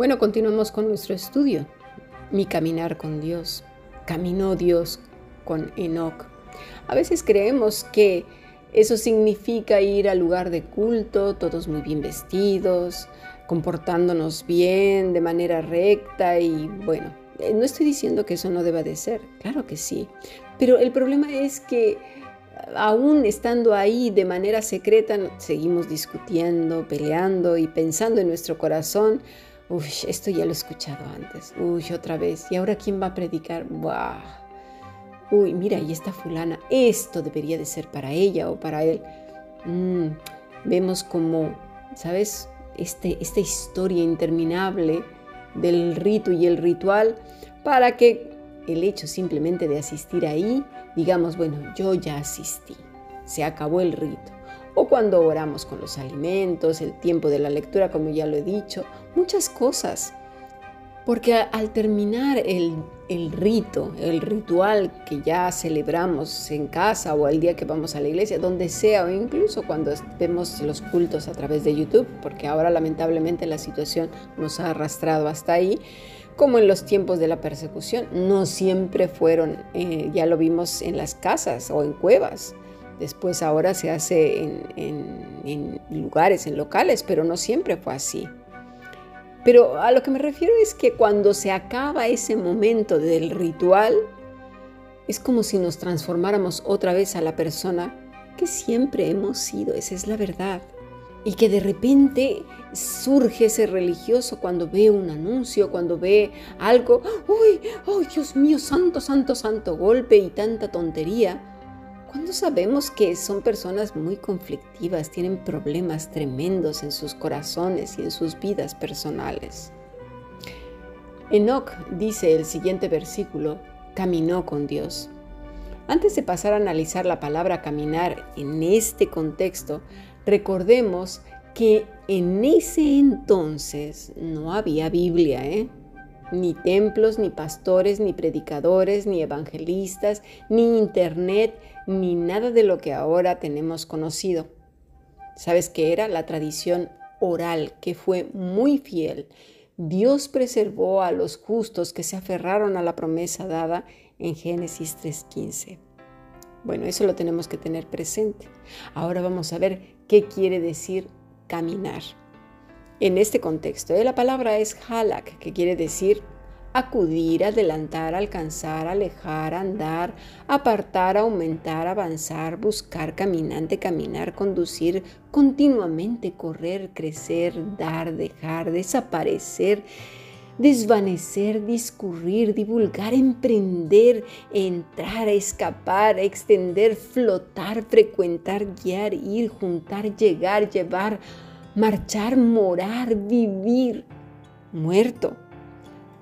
Bueno, continuamos con nuestro estudio. Mi caminar con Dios. Caminó Dios con Enoch. A veces creemos que eso significa ir al lugar de culto, todos muy bien vestidos, comportándonos bien, de manera recta y bueno, eh, no estoy diciendo que eso no deba de ser, claro que sí, pero el problema es que aún estando ahí de manera secreta, seguimos discutiendo, peleando y pensando en nuestro corazón, uy, esto ya lo he escuchado antes, uy, otra vez, ¿y ahora quién va a predicar? ¡Buah! Uy, mira, ahí está fulana, esto debería de ser para ella o para él. Mm, vemos como, ¿sabes? Este, esta historia interminable del rito y el ritual para que el hecho simplemente de asistir ahí, digamos, bueno, yo ya asistí, se acabó el rito. O cuando oramos con los alimentos, el tiempo de la lectura, como ya lo he dicho, muchas cosas. Porque al terminar el, rito, el ritual que ya celebramos en casa o el día que vamos a la iglesia, donde sea, o incluso cuando vemos los cultos a través de YouTube, porque ahora lamentablemente la situación nos ha arrastrado hasta ahí, como en los tiempos de la persecución. No siempre fueron, eh, ya lo vimos en las casas o en cuevas. Después ahora se hace en, lugares, en locales, pero no siempre fue así. Pero a lo que me refiero es que cuando se acaba ese momento del ritual, es como si nos transformáramos otra vez a la persona que siempre hemos sido, esa es la verdad y que de repente surge ese religioso cuando ve un anuncio, cuando ve algo, uy, oh Dios mío, santo, santo, santo golpe y tanta tontería, cuando sabemos que son personas muy conflictivas, tienen problemas tremendos en sus corazones y en sus vidas personales. Enoch dice el siguiente versículo, caminó con Dios. Antes de pasar a analizar la palabra caminar en este contexto, Recordemos que en ese entonces no había Biblia, ¿eh? ni templos, ni pastores, ni predicadores, ni evangelistas, ni internet, ni nada de lo que ahora tenemos conocido. ¿Sabes qué era? La tradición oral, que fue muy fiel. Dios preservó a los justos que se aferraron a la promesa dada en Génesis 3.15. Bueno, eso lo tenemos que tener presente. Ahora vamos a ver qué quiere decir caminar. En este contexto, la palabra es halak, que quiere decir acudir, adelantar, alcanzar, alejar, andar, apartar, aumentar, avanzar, buscar, caminante, caminar, conducir, continuamente correr, crecer, dar, dejar, desaparecer, desvanecer, discurrir, divulgar, emprender, entrar, escapar, extender, flotar, frecuentar, guiar, ir, juntar, llegar, llevar, marchar, morar, vivir, muerto,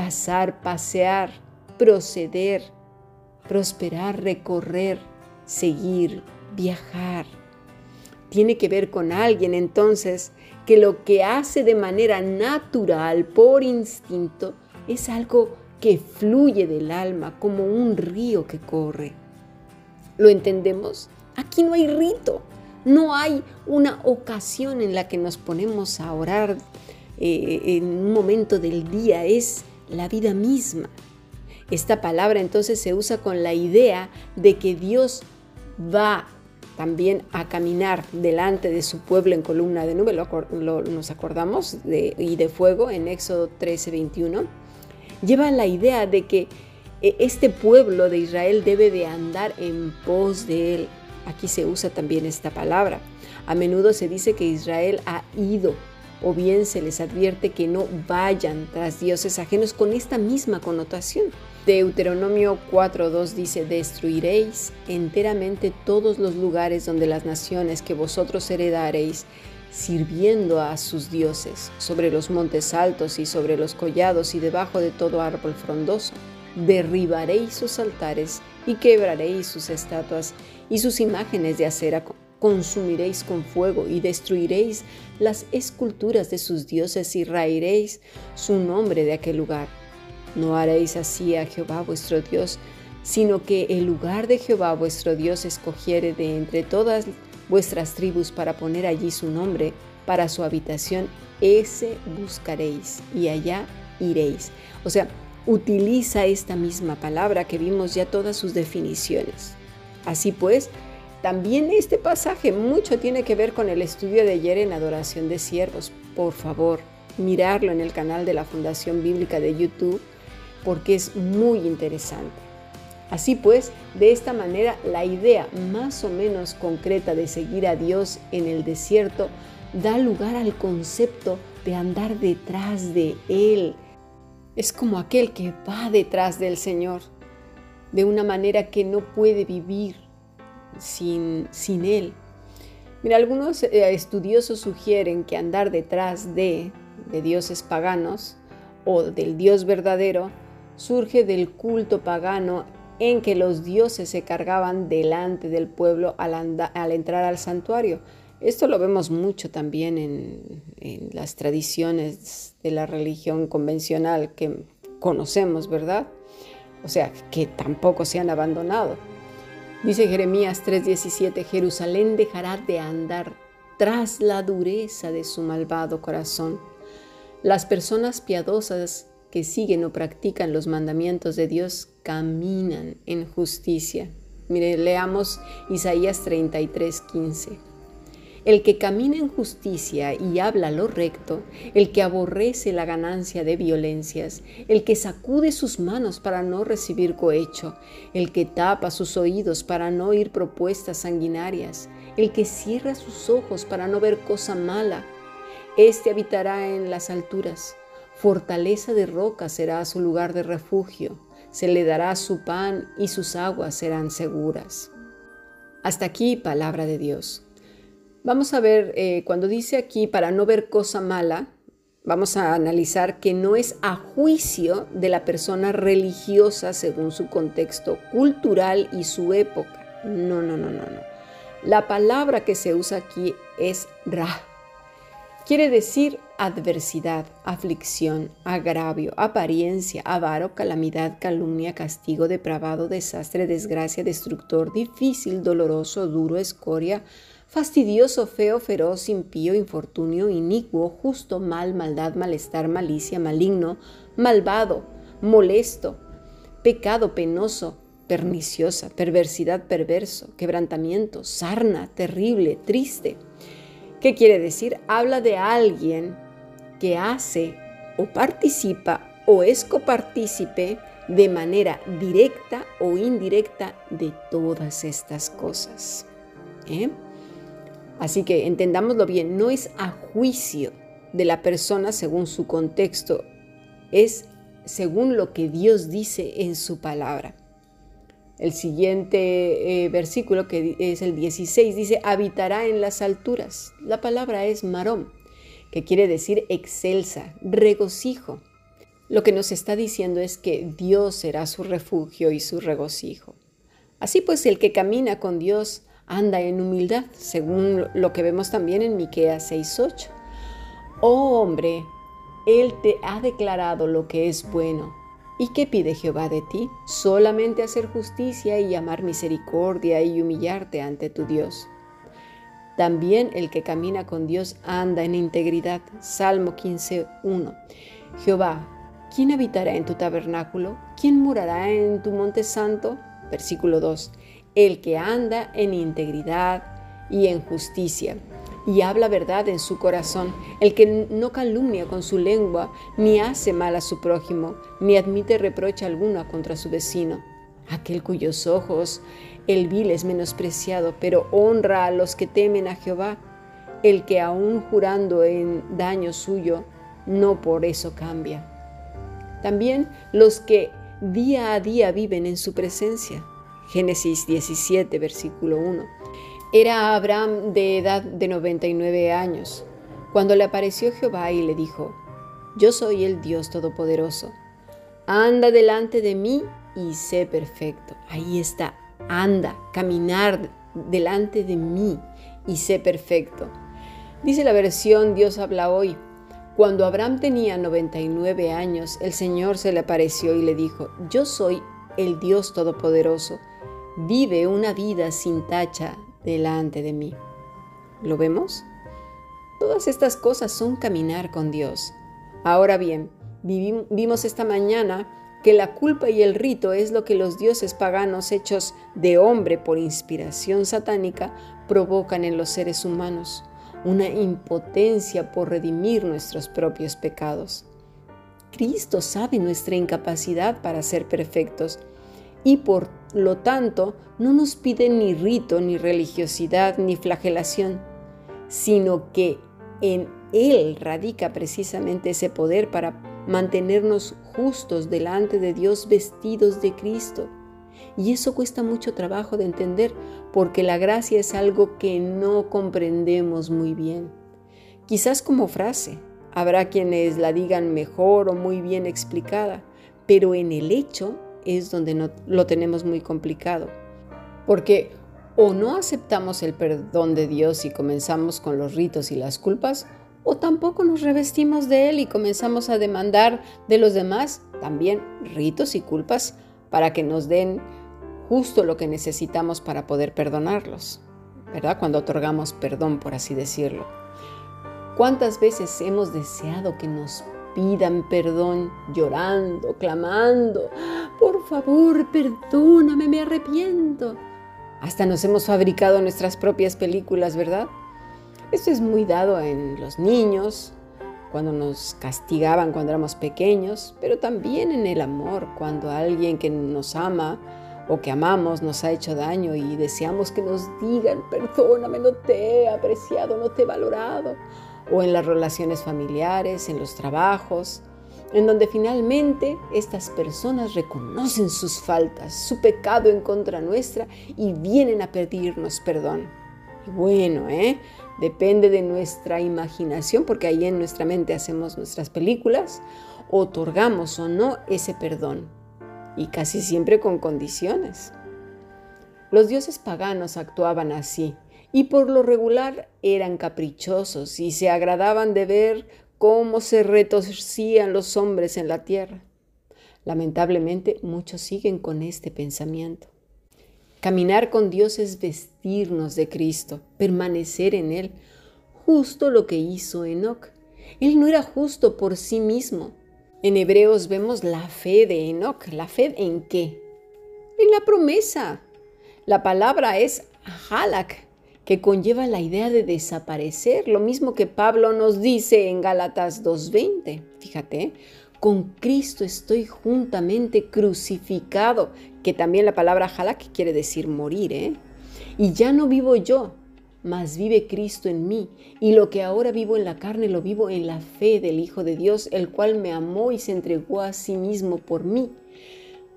pasar, pasear, proceder, prosperar, recorrer, seguir, viajar. Tiene que ver con alguien entonces que lo que hace de manera natural, por instinto, es algo que fluye del alma como un río que corre. ¿Lo entendemos? Aquí no hay rito, no hay una ocasión en la que nos ponemos a orar eh, en un momento del día, es la vida misma. Esta palabra entonces se usa con la idea de que Dios va también a caminar delante de su pueblo en columna de nube, nos acordamos, y de fuego en Éxodo 13, 21, lleva la idea de que eh, este pueblo de Israel debe de andar en pos de él. Aquí se usa también esta palabra. A menudo se dice que Israel ha ido o bien se les advierte que no vayan tras dioses ajenos con esta misma connotación. Deuteronomio 4.2 dice, destruiréis enteramente todos los lugares donde las naciones que vosotros heredaréis, sirviendo a sus dioses, sobre los montes altos y sobre los collados y debajo de todo árbol frondoso. Derribaréis sus altares y quebraréis sus estatuas y sus imágenes de acera consumiréis con fuego y destruiréis las esculturas de sus dioses y raeréis su nombre de aquel lugar. No haréis así a Jehová vuestro Dios, sino que el lugar de Jehová vuestro Dios escogiere de entre todas vuestras tribus para poner allí su nombre, para su habitación, ese buscaréis y allá iréis. O sea, utiliza esta misma palabra que vimos ya todas sus definiciones. Así pues, también este pasaje mucho tiene que ver con el estudio de ayer en Adoración de Siervos. Por favor, mirarlo en el canal de la Fundación Bíblica de YouTube porque es muy interesante. Así pues, de esta manera, la idea más o menos concreta de seguir a Dios en el desierto da lugar al concepto de andar detrás de Él. Es como aquel que va detrás del Señor, de una manera que no puede vivir sin, sin Él. Mira, algunos eh, estudiosos sugieren que andar detrás de, de dioses paganos o del Dios verdadero surge del culto pagano en que los dioses se cargaban delante del pueblo al, al entrar al santuario. Esto lo vemos mucho también en, en, las tradiciones de la religión convencional que conocemos, ¿verdad? O sea, que tampoco se han abandonado. Dice Jeremías 3:17, Jerusalén dejará de andar tras la dureza de su malvado corazón. Las personas piadosas que siguen o practican los mandamientos de Dios caminan en justicia. Mire, leamos Isaías 33:15. El que camina en justicia y habla lo recto, el que aborrece la ganancia de violencias, el que sacude sus manos para no recibir cohecho, el que tapa sus oídos para no oír propuestas sanguinarias, el que cierra sus ojos para no ver cosa mala, éste habitará en las alturas. Fortaleza de roca será su lugar de refugio, se le dará su pan y sus aguas serán seguras. Hasta aquí palabra de Dios. Vamos a ver, eh, cuando dice aquí para no ver cosa mala, vamos a analizar que no es a juicio de la persona religiosa según su contexto cultural y su época. No, no, no, no, no. La palabra que se usa aquí es ra. Quiere decir adversidad, aflicción, agravio, apariencia, avaro, calamidad, calumnia, castigo, depravado, desastre, desgracia, destructor, difícil, doloroso, duro, escoria, fastidioso, feo, feroz, impío, infortunio, inicuo, justo, mal, maldad, malestar, malicia, maligno, malvado, molesto, pecado penoso, perniciosa, perversidad, perverso, quebrantamiento, sarna, terrible, triste. ¿Qué quiere decir? Habla de alguien que hace o participa o es copartícipe de manera directa o indirecta de todas estas cosas. ¿Eh? Así que entendámoslo bien, no es a juicio de la persona según su contexto, es según lo que Dios dice en su palabra. El siguiente eh, versículo, que es el 16, dice, habitará en las alturas. La palabra es marón, que quiere decir excelsa, regocijo. Lo que nos está diciendo es que Dios será su refugio y su regocijo. Así pues, el que camina con Dios anda en humildad, según lo que vemos también en Miqueas 6:8. Oh hombre, él te ha declarado lo que es bueno. ¿Y qué pide Jehová de ti? Solamente hacer justicia y amar misericordia y humillarte ante tu Dios. También el que camina con Dios anda en integridad. Salmo 15:1. Jehová, ¿quién habitará en tu tabernáculo? ¿Quién morará en tu monte santo? Versículo 2 el que anda en integridad y en justicia y habla verdad en su corazón, el que no calumnia con su lengua, ni hace mal a su prójimo, ni admite reproche alguno contra su vecino, aquel cuyos ojos el vil es menospreciado, pero honra a los que temen a Jehová, el que aún jurando en daño suyo, no por eso cambia. También los que día a día viven en su presencia, Génesis 17, versículo 1. Era Abraham de edad de 99 años, cuando le apareció Jehová y le dijo, Yo soy el Dios Todopoderoso, anda delante de mí y sé perfecto. Ahí está, anda, caminar delante de mí y sé perfecto. Dice la versión Dios habla hoy. Cuando Abraham tenía 99 años, el Señor se le apareció y le dijo, Yo soy el Dios Todopoderoso vive una vida sin tacha delante de mí. ¿Lo vemos? Todas estas cosas son caminar con Dios. Ahora bien, vimos esta mañana que la culpa y el rito es lo que los dioses paganos hechos de hombre por inspiración satánica provocan en los seres humanos, una impotencia por redimir nuestros propios pecados. Cristo sabe nuestra incapacidad para ser perfectos y por lo tanto no nos pide ni rito, ni religiosidad, ni flagelación, sino que en Él radica precisamente ese poder para mantenernos justos delante de Dios vestidos de Cristo. Y eso cuesta mucho trabajo de entender porque la gracia es algo que no comprendemos muy bien. Quizás como frase, habrá quienes la digan mejor o muy bien explicada, pero en el hecho es donde no, lo tenemos muy complicado. Porque o no aceptamos el perdón de Dios y comenzamos con los ritos y las culpas, o tampoco nos revestimos de Él y comenzamos a demandar de los demás también ritos y culpas para que nos den justo lo que necesitamos para poder perdonarlos, ¿verdad? Cuando otorgamos perdón, por así decirlo. ¿Cuántas veces hemos deseado que nos pidan perdón llorando, clamando, favor, perdóname, me arrepiento? Hasta nos hemos fabricado nuestras propias películas, ¿verdad? Esto es muy dado en los niños, cuando nos castigaban cuando éramos pequeños, pero también en el amor, cuando alguien que nos ama o que amamos nos ha hecho daño y deseamos que nos digan, perdóname, no te he apreciado, no te he valorado, o en las relaciones familiares, en los trabajos, en donde finalmente estas personas reconocen sus faltas, su pecado en contra nuestra y vienen a pedirnos perdón. Bueno, ¿eh? depende de nuestra imaginación, porque ahí en nuestra mente hacemos nuestras películas, otorgamos o no ese perdón, y casi siempre con condiciones. Los dioses paganos actuaban así, y por lo regular eran caprichosos y se agradaban de ver cómo se retorcían los hombres en la tierra. Lamentablemente muchos siguen con este pensamiento. Caminar con Dios es vestirnos de Cristo, permanecer en Él, justo lo que hizo Enoch. Él no era justo por sí mismo. En Hebreos vemos la fe de Enoch. ¿La fe en qué? En la promesa. La palabra es halak, que conlleva la idea de desaparecer, lo mismo que Pablo nos dice en Gálatas 2.20. Fíjate, con Cristo estoy juntamente crucificado, que también la palabra halak quiere decir morir, ¿eh? Y ya no vivo yo, mas vive Cristo en mí, y lo que ahora vivo en la carne lo vivo en la fe del Hijo de Dios, el cual me amó y se entregó a sí mismo por mí.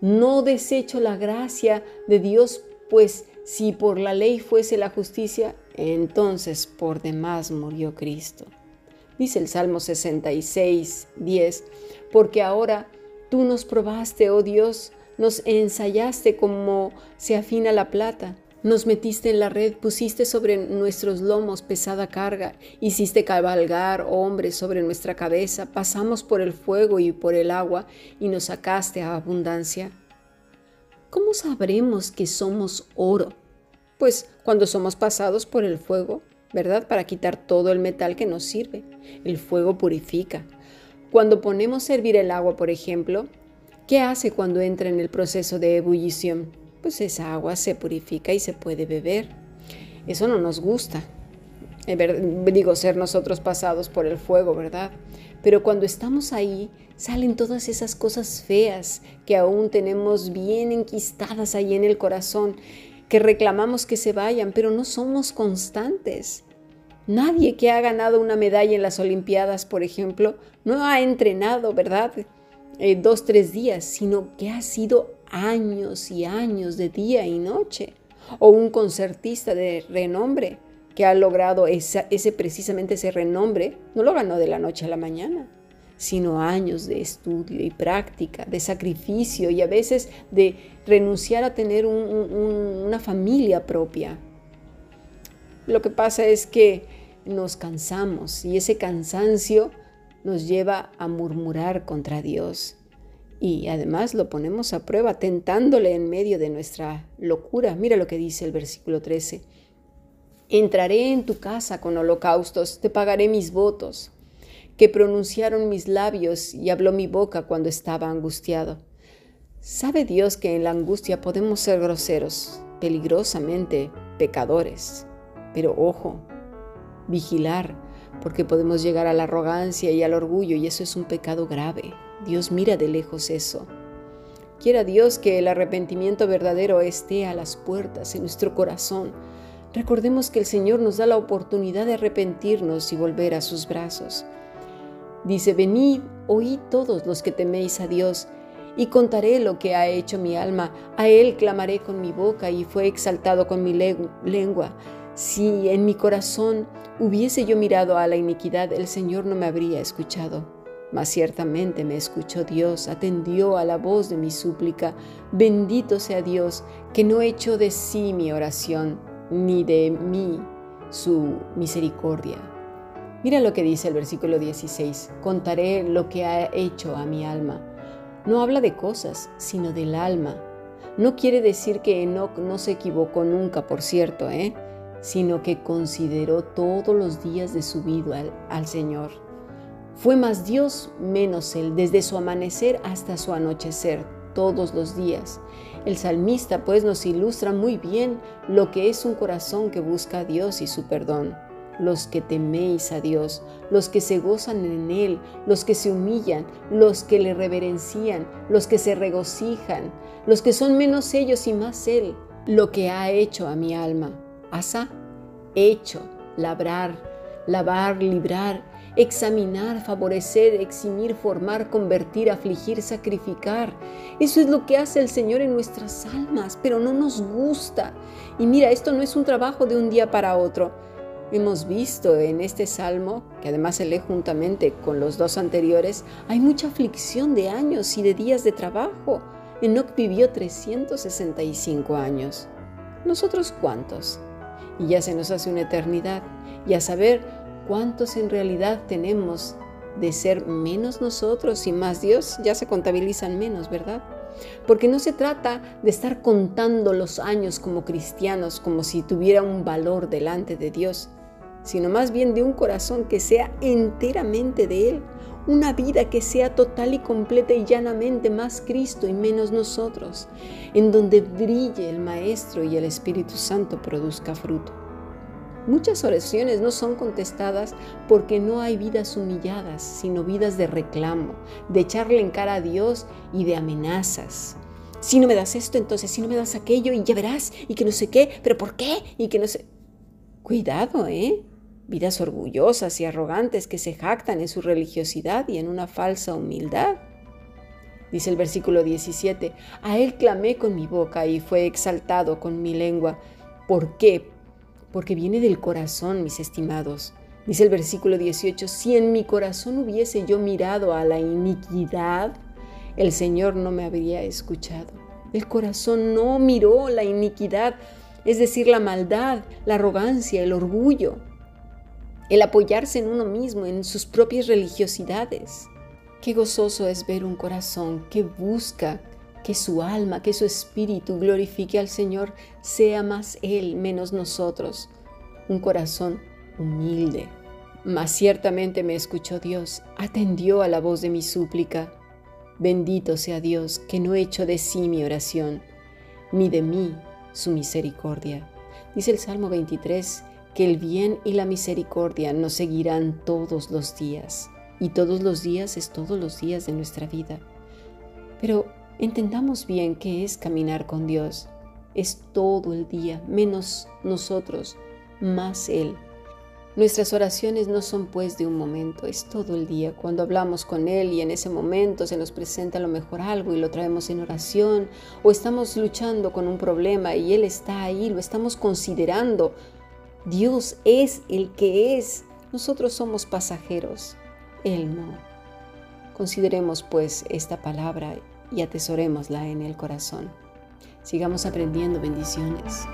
No desecho la gracia de Dios, pues si por la ley fuese la justicia, entonces por demás murió Cristo. Dice el Salmo 66, 10, porque ahora tú nos probaste, oh Dios, nos ensayaste como se afina la plata. Nos metiste en la red, pusiste sobre nuestros lomos pesada carga, hiciste cabalgar hombres sobre nuestra cabeza, pasamos por el fuego y por el agua y nos sacaste a abundancia. ¿Cómo sabremos que somos oro? Pues cuando somos pasados por el fuego, ¿verdad? Para quitar todo el metal que nos sirve. El fuego purifica. Cuando ponemos a hervir el agua, por ejemplo, ¿qué hace cuando entra en el proceso de ebullición? Pues esa agua se purifica y se puede beber. Eso no nos gusta. Digo, ser nosotros pasados por el fuego, ¿verdad? Pero cuando estamos ahí, salen todas esas cosas feas que aún tenemos bien enquistadas ahí en el corazón, que reclamamos que se vayan, pero no somos constantes. Nadie que ha ganado una medalla en las Olimpiadas, por ejemplo, no ha entrenado, ¿verdad? Eh, dos, tres días, sino que ha sido años y años de día y noche. O un concertista de renombre que ha logrado ese precisamente ese renombre, no lo ganó de la noche a la mañana sino años de estudio y práctica, de sacrificio y a veces de renunciar a tener una familia propia. Lo que pasa es que nos cansamos y ese cansancio nos lleva a murmurar contra Dios. Y además lo ponemos a prueba, tentándole en medio de nuestra locura. Mira lo que dice el versículo 13. Entraré en tu casa con holocaustos, te pagaré mis votos, que pronunciaron mis labios y habló mi boca cuando estaba angustiado. Sabe Dios que en la angustia podemos ser groseros, peligrosamente pecadores. Pero ojo, vigilar, porque podemos llegar a la arrogancia y al orgullo y eso es un pecado grave. Dios mira de lejos eso. Quiera Dios que el arrepentimiento verdadero esté a las puertas en nuestro corazón. Recordemos que el Señor nos da la oportunidad de arrepentirnos y volver a sus brazos. Dice, venid, oíd todos los que teméis a Dios, y contaré lo que ha hecho mi alma. A Él clamaré con mi boca y fue exaltado con mi lengua. Si en mi corazón hubiese yo mirado a la iniquidad, el Señor no me habría escuchado. Mas ciertamente me escuchó Dios, atendió a la voz de mi súplica. Bendito sea Dios, que no echó de sí mi oración, ni de mí su misericordia. Mira lo que dice el versículo 16. Contaré lo que ha hecho a mi alma no habla de cosas, sino del alma. No quiere decir que Enoch no se equivocó nunca, por cierto, ¿eh? sino que consideró todos los días de su vida al, al Señor. Fue más Dios menos Él, desde su amanecer hasta su anochecer, todos los días. El salmista pues nos ilustra muy bien lo que es un corazón que busca a Dios y su perdón los que teméis a Dios, los que se gozan en Él, los que se humillan, los que le reverencian, los que se regocijan, los que son menos ellos y más Él, lo que ha hecho a mi alma. Asa, hecho, labrar, lavar, librar, examinar, favorecer, eximir, formar, convertir, afligir, sacrificar. Eso es lo que hace el Señor en nuestras almas, pero no nos gusta. Y mira, esto no es un trabajo de un día para otro. Hemos visto en este salmo, que además se lee juntamente con los dos anteriores, hay mucha aflicción de años y de días de trabajo. Enoch vivió 365 años. ¿Nosotros cuántos? Y ya se nos hace una eternidad. Y a saber cuántos en realidad tenemos de ser menos nosotros y más Dios, ya se contabilizan menos, ¿verdad? Porque no se trata de estar contando los años como cristianos como si tuviera un valor delante de Dios, sino más bien de un corazón que sea enteramente de Él, una vida que sea total y completa y llanamente más Cristo y menos nosotros, en donde brille el Maestro y el Espíritu Santo produzca fruto. Muchas oraciones no son contestadas porque no hay vidas humilladas, sino vidas de reclamo, de echarle en cara a Dios y de amenazas. Si no me das esto, entonces si no me das aquello y ya verás y que no sé qué, pero ¿por qué? Y que no sé... Cuidado, ¿eh? Vidas orgullosas y arrogantes que se jactan en su religiosidad y en una falsa humildad. Dice el versículo 17, a él clamé con mi boca y fue exaltado con mi lengua. ¿Por qué? Porque viene del corazón, mis estimados. Dice el versículo 18, si en mi corazón hubiese yo mirado a la iniquidad, el Señor no me habría escuchado. El corazón no miró la iniquidad, es decir, la maldad, la arrogancia, el orgullo, el apoyarse en uno mismo, en sus propias religiosidades. Qué gozoso es ver un corazón que busca que su alma, que su espíritu glorifique al Señor, sea más Él, menos nosotros. Un corazón humilde. Mas ciertamente me escuchó Dios, atendió a la voz de mi súplica. Bendito sea Dios, que no echo de sí mi oración, ni de mí su misericordia. Dice el Salmo 23 que el bien y la misericordia nos seguirán todos los días. Y todos los días es todos los días de nuestra vida. Pero Entendamos bien qué es caminar con Dios. Es todo el día, menos nosotros, más Él. Nuestras oraciones no son pues de un momento, es todo el día. Cuando hablamos con Él y en ese momento se nos presenta lo mejor algo y lo traemos en oración, o estamos luchando con un problema y Él está ahí, lo estamos considerando. Dios es el que es. Nosotros somos pasajeros, Él no. Consideremos pues esta palabra y atesorémosla en el corazón. Sigamos aprendiendo bendiciones.